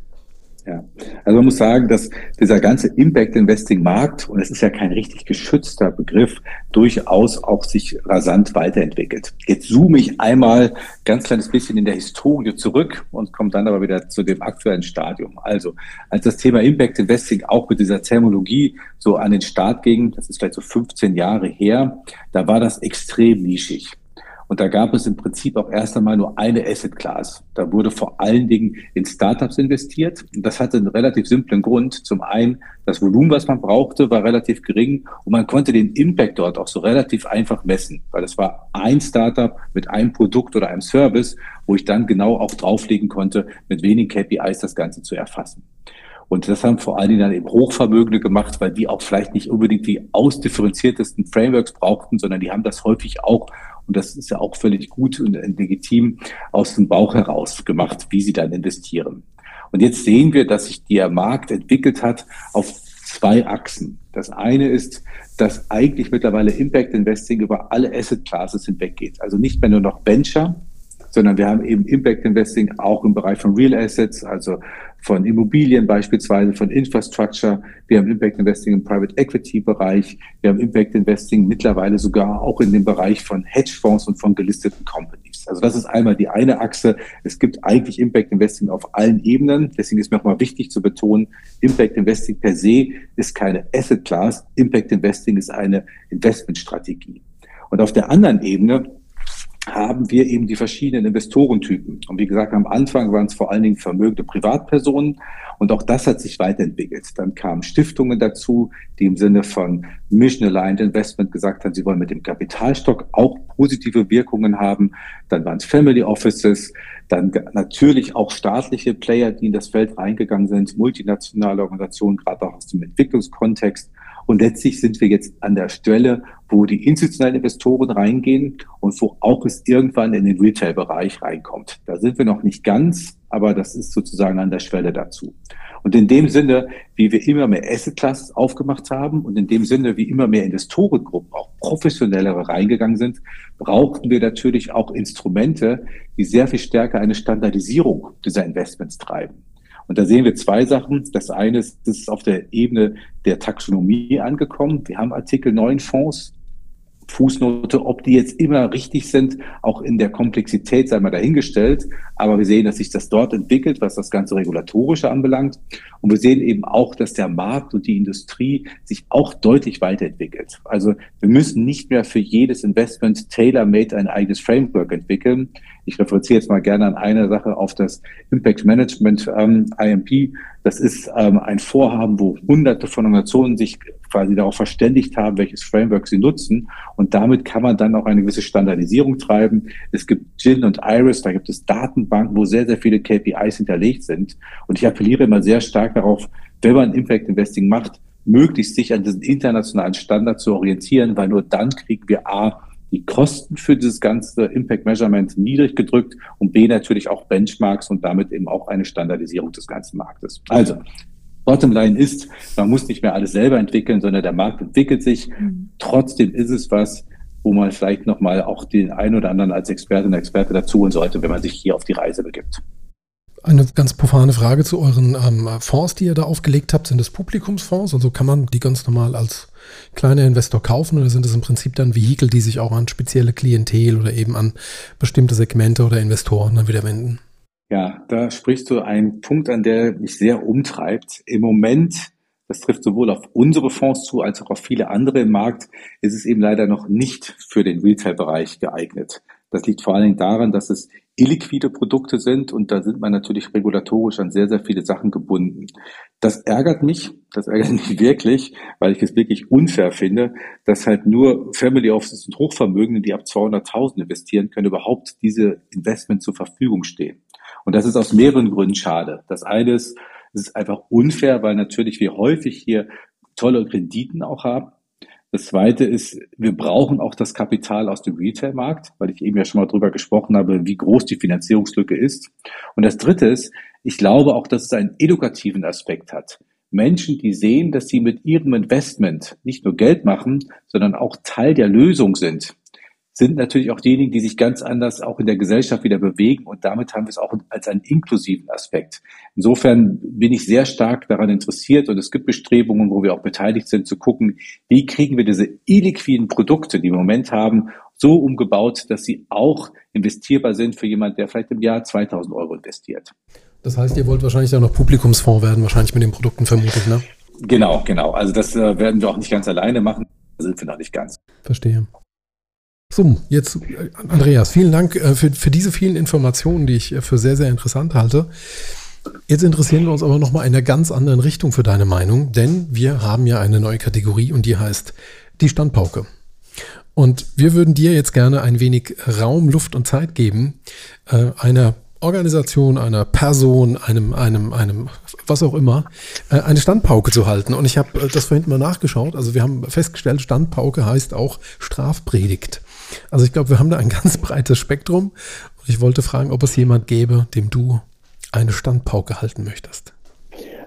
Ja, also man muss sagen, dass dieser ganze Impact Investing Markt, und es ist ja kein richtig geschützter Begriff, durchaus auch sich rasant weiterentwickelt. Jetzt zoome ich einmal ganz kleines bisschen in der Historie zurück und komme dann aber wieder zu dem aktuellen Stadium. Also, als das Thema Impact Investing auch mit dieser Thermologie so an den Start ging, das ist vielleicht so 15 Jahre her, da war das extrem nischig. Und da gab es im Prinzip auch erst einmal nur eine Asset Class. Da wurde vor allen Dingen in Startups investiert. Und das hatte einen relativ simplen Grund. Zum einen, das Volumen, was man brauchte, war relativ gering und man konnte den Impact dort auch so relativ einfach messen, weil es war ein Startup mit einem Produkt oder einem Service, wo ich dann genau auch drauflegen konnte, mit wenigen KPIs das Ganze zu erfassen. Und das haben vor allen Dingen dann eben Hochvermögende gemacht, weil die auch vielleicht nicht unbedingt die ausdifferenziertesten Frameworks brauchten, sondern die haben das häufig auch und das ist ja auch völlig gut und legitim aus dem Bauch heraus gemacht, wie sie dann investieren. Und jetzt sehen wir, dass sich der Markt entwickelt hat auf zwei Achsen. Das eine ist, dass eigentlich mittlerweile Impact Investing über alle Asset Classes hinweggeht. Also nicht mehr nur noch Venture, sondern wir haben eben Impact Investing auch im Bereich von Real Assets, also von Immobilien beispielsweise, von Infrastructure. Wir haben Impact Investing im Private Equity Bereich. Wir haben Impact Investing mittlerweile sogar auch in dem Bereich von Hedgefonds und von gelisteten Companies. Also das ist einmal die eine Achse. Es gibt eigentlich Impact Investing auf allen Ebenen. Deswegen ist mir auch mal wichtig zu betonen, Impact Investing per se ist keine Asset Class. Impact Investing ist eine Investmentstrategie. Und auf der anderen Ebene haben wir eben die verschiedenen Investorentypen. Und wie gesagt, am Anfang waren es vor allen Dingen vermögende Privatpersonen und auch das hat sich weiterentwickelt. Dann kamen Stiftungen dazu, die im Sinne von Mission Aligned Investment gesagt haben, sie wollen mit dem Kapitalstock auch positive Wirkungen haben. Dann waren es Family Offices, dann natürlich auch staatliche Player, die in das Feld reingegangen sind, multinationale Organisationen, gerade auch aus dem Entwicklungskontext. Und letztlich sind wir jetzt an der Stelle, wo die institutionellen Investoren reingehen und wo auch es irgendwann in den Retail-Bereich reinkommt. Da sind wir noch nicht ganz, aber das ist sozusagen an der Schwelle dazu. Und in dem Sinne, wie wir immer mehr Asset-Classes aufgemacht haben und in dem Sinne, wie immer mehr Investorengruppen, auch professionellere reingegangen sind, brauchten wir natürlich auch Instrumente, die sehr viel stärker eine Standardisierung dieser Investments treiben. Und da sehen wir zwei Sachen. Das eine ist, das ist auf der Ebene der Taxonomie angekommen. Wir haben Artikel 9 Fonds, Fußnote, ob die jetzt immer richtig sind, auch in der Komplexität sei mal dahingestellt. Aber wir sehen, dass sich das dort entwickelt, was das ganze Regulatorische anbelangt. Und wir sehen eben auch, dass der Markt und die Industrie sich auch deutlich weiterentwickelt. Also wir müssen nicht mehr für jedes Investment tailor-made ein eigenes Framework entwickeln. Ich referenziere jetzt mal gerne an eine Sache auf das Impact Management ähm, IMP. Das ist ähm, ein Vorhaben, wo hunderte von Organisationen sich quasi darauf verständigt haben, welches Framework sie nutzen. Und damit kann man dann auch eine gewisse Standardisierung treiben. Es gibt Gin und Iris, da gibt es Datenbanken, wo sehr, sehr viele KPIs hinterlegt sind. Und ich appelliere immer sehr stark darauf, wenn man Impact Investing macht, möglichst sich an diesen internationalen Standard zu orientieren, weil nur dann kriegen wir A, die Kosten für dieses ganze Impact Measurement niedrig gedrückt und B natürlich auch Benchmarks und damit eben auch eine Standardisierung des ganzen Marktes. Also Bottomline ist, man muss nicht mehr alles selber entwickeln, sondern der Markt entwickelt sich. Mhm. Trotzdem ist es was, wo man vielleicht nochmal auch den einen oder anderen als Expertin, Experte dazu holen sollte, wenn man sich hier auf die Reise begibt. Eine ganz profane Frage zu euren ähm, Fonds, die ihr da aufgelegt habt. Sind das Publikumsfonds? Also kann man die ganz normal als kleiner Investor kaufen oder sind es im Prinzip dann Vehikel, die sich auch an spezielle Klientel oder eben an bestimmte Segmente oder Investoren dann wieder wenden? Ja, da sprichst du einen Punkt an, der mich sehr umtreibt. Im Moment, das trifft sowohl auf unsere Fonds zu als auch auf viele andere im Markt, ist es eben leider noch nicht für den Retail-Bereich geeignet. Das liegt vor allen Dingen daran, dass es illiquide Produkte sind und da sind man natürlich regulatorisch an sehr, sehr viele Sachen gebunden. Das ärgert mich, das ärgert mich wirklich, weil ich es wirklich unfair finde, dass halt nur Family Offices und Hochvermögende, die ab 200.000 investieren können, überhaupt diese Investment zur Verfügung stehen. Und das ist aus mehreren Gründen schade. Das eine ist, es ist einfach unfair, weil natürlich wir häufig hier tolle Krediten auch haben. Das zweite ist, wir brauchen auch das Kapital aus dem Retail-Markt, weil ich eben ja schon mal drüber gesprochen habe, wie groß die Finanzierungslücke ist. Und das dritte ist, ich glaube auch, dass es einen edukativen Aspekt hat. Menschen, die sehen, dass sie mit ihrem Investment nicht nur Geld machen, sondern auch Teil der Lösung sind sind natürlich auch diejenigen, die sich ganz anders auch in der Gesellschaft wieder bewegen und damit haben wir es auch als einen inklusiven Aspekt. Insofern bin ich sehr stark daran interessiert und es gibt Bestrebungen, wo wir auch beteiligt sind, zu gucken, wie kriegen wir diese illiquiden Produkte, die wir im Moment haben, so umgebaut, dass sie auch investierbar sind für jemand, der vielleicht im Jahr 2000 Euro investiert. Das heißt, ihr wollt wahrscheinlich auch noch Publikumsfonds werden, wahrscheinlich mit den Produkten vermutlich, ne? Genau, genau. Also das äh, werden wir auch nicht ganz alleine machen. Da sind wir noch nicht ganz. Verstehe. So, jetzt, äh, Andreas, vielen Dank äh, für, für diese vielen Informationen, die ich äh, für sehr, sehr interessant halte. Jetzt interessieren wir uns aber nochmal in einer ganz anderen Richtung für deine Meinung, denn wir haben ja eine neue Kategorie und die heißt die Standpauke. Und wir würden dir jetzt gerne ein wenig Raum, Luft und Zeit geben, einer Organisation, einer Person, einem, einem, einem, was auch immer, eine Standpauke zu halten. Und ich habe das vorhin mal nachgeschaut. Also wir haben festgestellt, Standpauke heißt auch Strafpredigt. Also ich glaube, wir haben da ein ganz breites Spektrum. Und ich wollte fragen, ob es jemand gäbe, dem du eine Standpauke halten möchtest.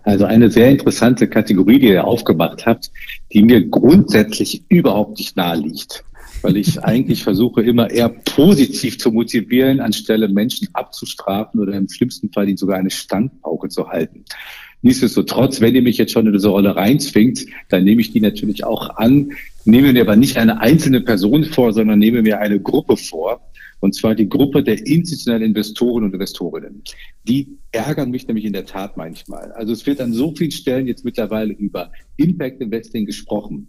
Also eine sehr interessante Kategorie, die ihr aufgemacht habt, die mir grundsätzlich überhaupt nicht nahe liegt. Weil ich eigentlich versuche, immer eher positiv zu motivieren, anstelle Menschen abzustrafen oder im schlimmsten Fall ihnen sogar eine Standpauke zu halten. Nichtsdestotrotz, wenn ihr mich jetzt schon in diese Rolle reinzwingt, dann nehme ich die natürlich auch an, nehme mir aber nicht eine einzelne Person vor, sondern nehme mir eine Gruppe vor. Und zwar die Gruppe der institutionellen Investoren und Investorinnen. Die ärgern mich nämlich in der Tat manchmal. Also es wird an so vielen Stellen jetzt mittlerweile über Impact Investing gesprochen.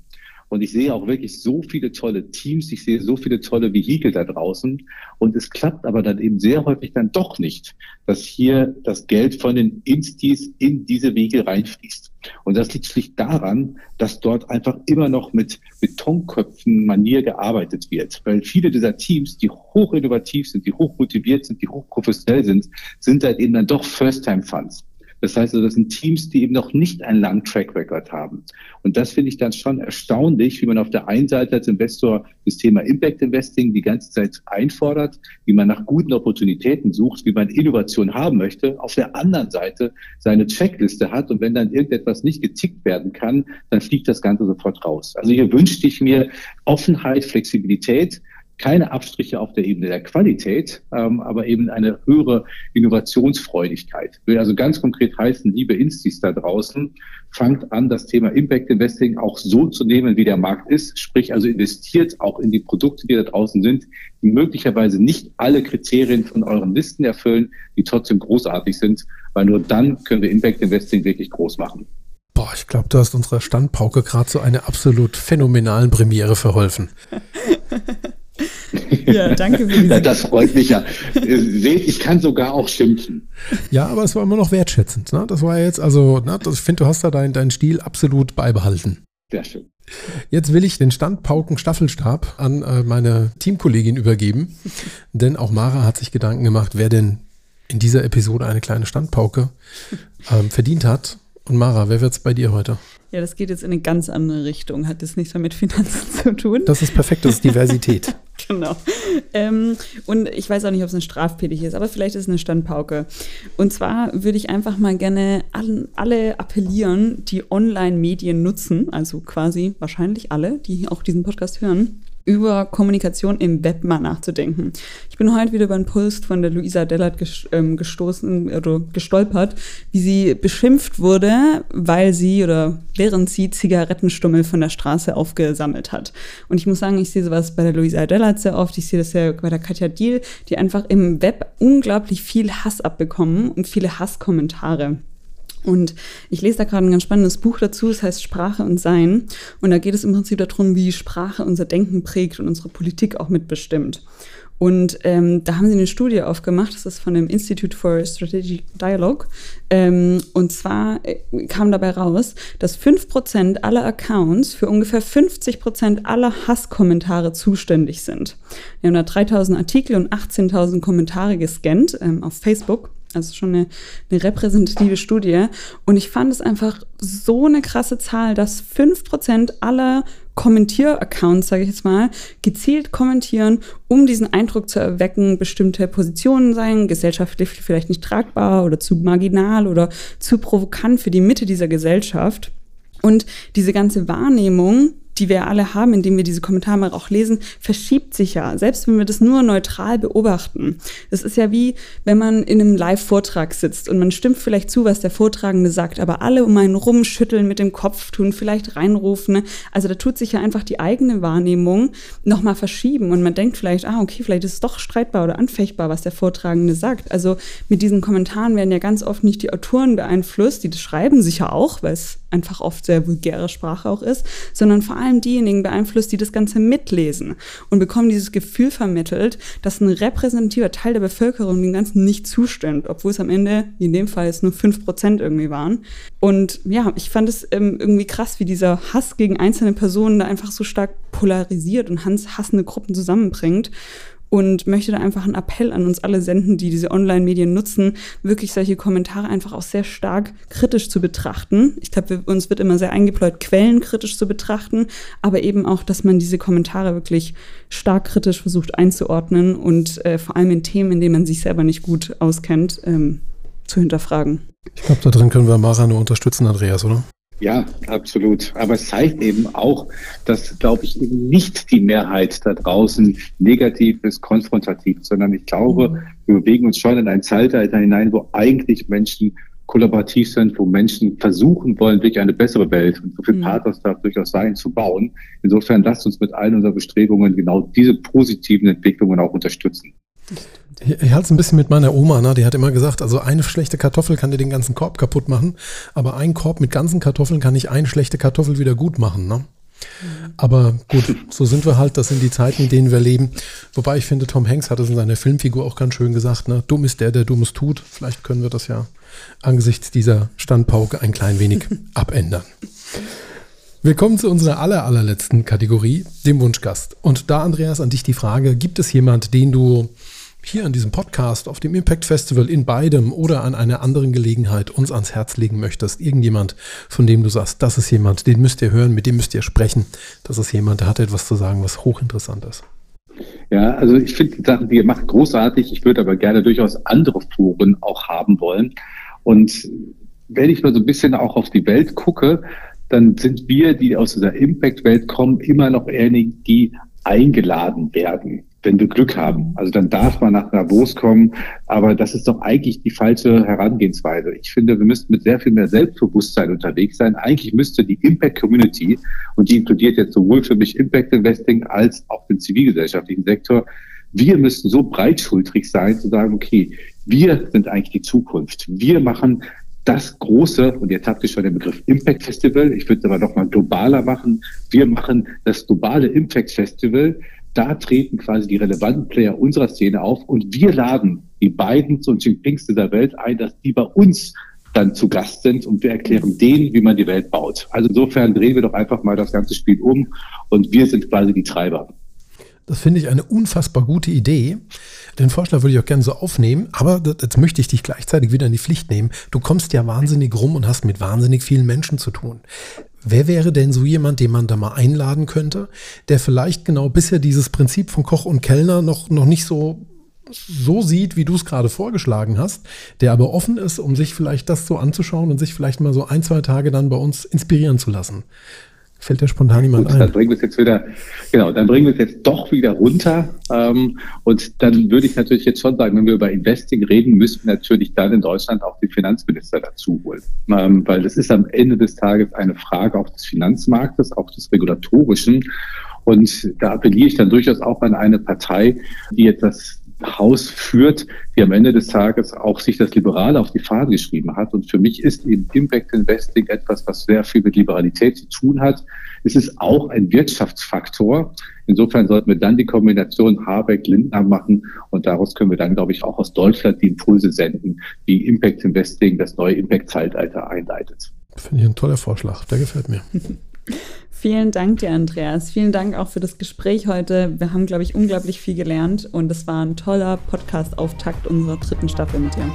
Und ich sehe auch wirklich so viele tolle Teams, ich sehe so viele tolle Vehikel da draußen. Und es klappt aber dann eben sehr häufig dann doch nicht, dass hier das Geld von den Instis in diese Vehikel reinfließt. Und das liegt schlicht daran, dass dort einfach immer noch mit Betonköpfen Manier gearbeitet wird. Weil viele dieser Teams, die hoch innovativ sind, die hoch motiviert sind, die hoch professionell sind, sind halt eben dann doch First-Time-Funds. Das heißt, also, das sind Teams, die eben noch nicht einen langen Track Record haben. Und das finde ich dann schon erstaunlich, wie man auf der einen Seite als Investor das Thema Impact Investing die ganze Zeit einfordert, wie man nach guten Opportunitäten sucht, wie man Innovation haben möchte, auf der anderen Seite seine Checkliste hat und wenn dann irgendetwas nicht getickt werden kann, dann fliegt das Ganze sofort raus. Also hier wünschte ich mir Offenheit, Flexibilität, keine Abstriche auf der Ebene der Qualität, ähm, aber eben eine höhere Innovationsfreudigkeit. Will also ganz konkret heißen, liebe Instis da draußen, fangt an, das Thema Impact Investing auch so zu nehmen, wie der Markt ist. Sprich also investiert auch in die Produkte, die da draußen sind, die möglicherweise nicht alle Kriterien von euren Listen erfüllen, die trotzdem großartig sind, weil nur dann können wir Impact Investing wirklich groß machen. Boah, ich glaube, du hast unserer Standpauke gerade so eine absolut phänomenalen Premiere verholfen. Ja, danke für Das freut mich ja. Seht, ich kann sogar auch schimpfen. Ja, aber es war immer noch wertschätzend. Ne? Das war jetzt, also, ne, das, ich finde, du hast da deinen dein Stil absolut beibehalten. Sehr schön. Jetzt will ich den Standpauken Staffelstab an äh, meine Teamkollegin übergeben, denn auch Mara hat sich Gedanken gemacht, wer denn in dieser Episode eine kleine Standpauke ähm, verdient hat. Und Mara, wer wird es bei dir heute? Ja, das geht jetzt in eine ganz andere Richtung. Hat das nichts mehr mit Finanzen zu tun? Das ist perfekt, das ist Diversität. genau. Ähm, und ich weiß auch nicht, ob es eine strafpflichtig ist, aber vielleicht ist es eine Standpauke. Und zwar würde ich einfach mal gerne an alle appellieren, die Online-Medien nutzen, also quasi wahrscheinlich alle, die auch diesen Podcast hören, über Kommunikation im Web mal nachzudenken. Ich bin heute wieder über einen Post von der Luisa Dellert ähm, gestoßen oder gestolpert, wie sie beschimpft wurde, weil sie oder während sie Zigarettenstummel von der Straße aufgesammelt hat. Und ich muss sagen, ich sehe sowas bei der Luisa Dellert sehr oft, ich sehe das ja bei der Katja Diel, die einfach im Web unglaublich viel Hass abbekommen und viele Hasskommentare. Und ich lese da gerade ein ganz spannendes Buch dazu, es heißt Sprache und Sein. Und da geht es im Prinzip darum, wie Sprache unser Denken prägt und unsere Politik auch mitbestimmt. Und ähm, da haben sie eine Studie aufgemacht, das ist von dem Institute for Strategic Dialogue. Ähm, und zwar äh, kam dabei raus, dass 5% aller Accounts für ungefähr 50% aller Hasskommentare zuständig sind. Wir haben da 3000 Artikel und 18.000 Kommentare gescannt ähm, auf Facebook. Also schon eine, eine repräsentative Studie. Und ich fand es einfach so eine krasse Zahl, dass 5% aller Kommentier-Accounts, sage ich jetzt mal, gezielt kommentieren, um diesen Eindruck zu erwecken, bestimmte Positionen seien gesellschaftlich vielleicht nicht tragbar oder zu marginal oder zu provokant für die Mitte dieser Gesellschaft. Und diese ganze Wahrnehmung die wir alle haben, indem wir diese Kommentare auch lesen, verschiebt sich ja, selbst wenn wir das nur neutral beobachten. Das ist ja wie, wenn man in einem Live-Vortrag sitzt und man stimmt vielleicht zu, was der Vortragende sagt, aber alle um einen rumschütteln mit dem Kopf tun, vielleicht reinrufen. Also da tut sich ja einfach die eigene Wahrnehmung nochmal verschieben und man denkt vielleicht, ah, okay, vielleicht ist es doch streitbar oder anfechtbar, was der Vortragende sagt. Also mit diesen Kommentaren werden ja ganz oft nicht die Autoren beeinflusst, die das schreiben sicher auch, weil es einfach oft sehr vulgäre Sprache auch ist, sondern vor allem diejenigen beeinflusst, die das Ganze mitlesen und bekommen dieses Gefühl vermittelt, dass ein repräsentativer Teil der Bevölkerung dem Ganzen nicht zustimmt, obwohl es am Ende, in dem Fall jetzt nur 5% irgendwie waren. Und ja, ich fand es ähm, irgendwie krass, wie dieser Hass gegen einzelne Personen da einfach so stark polarisiert und hassende Gruppen zusammenbringt und möchte da einfach einen Appell an uns alle senden, die diese Online-Medien nutzen, wirklich solche Kommentare einfach auch sehr stark kritisch zu betrachten. Ich glaube, uns wird immer sehr eingepläut, Quellen kritisch zu betrachten, aber eben auch, dass man diese Kommentare wirklich stark kritisch versucht einzuordnen und äh, vor allem in Themen, in denen man sich selber nicht gut auskennt, ähm, zu hinterfragen. Ich glaube, da drin können wir Mara nur unterstützen, Andreas, oder? Ja, absolut. Aber es zeigt eben auch, dass, glaube ich, eben nicht die Mehrheit da draußen negativ ist, konfrontativ, sondern ich glaube, mhm. wir bewegen uns schon in ein Zeitalter hinein, wo eigentlich Menschen kollaborativ sind, wo Menschen versuchen wollen, durch eine bessere Welt, und so viel mhm. Pathos darf durchaus sein, zu bauen. Insofern lasst uns mit allen unseren Bestrebungen genau diese positiven Entwicklungen auch unterstützen. Ich, ich halte es ein bisschen mit meiner Oma, ne? die hat immer gesagt, also eine schlechte Kartoffel kann dir den ganzen Korb kaputt machen, aber ein Korb mit ganzen Kartoffeln kann nicht eine schlechte Kartoffel wieder gut machen. Ne? Aber gut, so sind wir halt, das sind die Zeiten, in denen wir leben. Wobei ich finde, Tom Hanks hat es in seiner Filmfigur auch ganz schön gesagt, ne? dumm ist der, der Dummes tut. Vielleicht können wir das ja angesichts dieser Standpauke ein klein wenig abändern. Wir kommen zu unserer aller, allerletzten Kategorie, dem Wunschgast. Und da, Andreas, an dich die Frage, gibt es jemand, den du hier in diesem Podcast, auf dem Impact Festival, in beidem oder an einer anderen Gelegenheit uns ans Herz legen möchtest. Irgendjemand, von dem du sagst, das ist jemand, den müsst ihr hören, mit dem müsst ihr sprechen. Das ist jemand, der hat etwas zu sagen, was hochinteressant ist. Ja, also ich finde die Sachen, die ihr macht, großartig. Ich würde aber gerne durchaus andere Foren auch haben wollen. Und wenn ich mal so ein bisschen auch auf die Welt gucke, dann sind wir, die aus dieser Impact-Welt kommen, immer noch eher die eingeladen werden, wenn wir Glück haben. Also dann darf man nach Davos kommen, aber das ist doch eigentlich die falsche Herangehensweise. Ich finde, wir müssten mit sehr viel mehr Selbstbewusstsein unterwegs sein. Eigentlich müsste die Impact Community, und die inkludiert jetzt sowohl für mich Impact Investing als auch den zivilgesellschaftlichen Sektor, wir müssten so breitschultrig sein, zu sagen, okay, wir sind eigentlich die Zukunft. Wir machen das große, und jetzt habt ihr schon den Begriff Impact Festival, ich würde es aber noch mal globaler machen. Wir machen das globale Impact Festival. Da treten quasi die relevanten Player unserer Szene auf und wir laden die beiden und Jinpings dieser Welt ein, dass die bei uns dann zu Gast sind und wir erklären denen, wie man die Welt baut. Also insofern drehen wir doch einfach mal das ganze Spiel um und wir sind quasi die Treiber. Das finde ich eine unfassbar gute Idee. Den Vorschlag würde ich auch gerne so aufnehmen, aber jetzt möchte ich dich gleichzeitig wieder in die Pflicht nehmen. Du kommst ja wahnsinnig rum und hast mit wahnsinnig vielen Menschen zu tun. Wer wäre denn so jemand, den man da mal einladen könnte, der vielleicht genau bisher dieses Prinzip von Koch und Kellner noch, noch nicht so so sieht, wie du es gerade vorgeschlagen hast, der aber offen ist, um sich vielleicht das so anzuschauen und sich vielleicht mal so ein, zwei Tage dann bei uns inspirieren zu lassen. Fällt dir spontan jemand Gut, ein? Dann bringen wir es jetzt wieder, genau, dann bringen wir es jetzt doch wieder runter. Ähm, und dann würde ich natürlich jetzt schon sagen, wenn wir über Investing reden, müssen wir natürlich dann in Deutschland auch den Finanzminister dazu holen. Ähm, weil das ist am Ende des Tages eine Frage auch des Finanzmarktes, auch des Regulatorischen. Und da appelliere ich dann durchaus auch an eine Partei, die jetzt das Haus führt, die am Ende des Tages auch sich das Liberale auf die Fahne geschrieben hat. Und für mich ist eben Impact Investing etwas, was sehr viel mit Liberalität zu tun hat. Es ist auch ein Wirtschaftsfaktor. Insofern sollten wir dann die Kombination Habeck-Lindner machen und daraus können wir dann, glaube ich, auch aus Deutschland die Impulse senden, wie Impact Investing das neue Impact-Zeitalter einleitet. Finde ich ein toller Vorschlag, der gefällt mir. Vielen Dank dir, Andreas. Vielen Dank auch für das Gespräch heute. Wir haben, glaube ich, unglaublich viel gelernt und es war ein toller Podcast-Auftakt unserer dritten Staffel mit dir.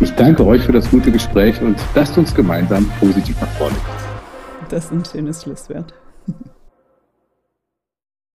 Ich danke euch für das gute Gespräch und lasst uns gemeinsam positiv nach vorne kommen. Das ist ein schönes Schlusswort.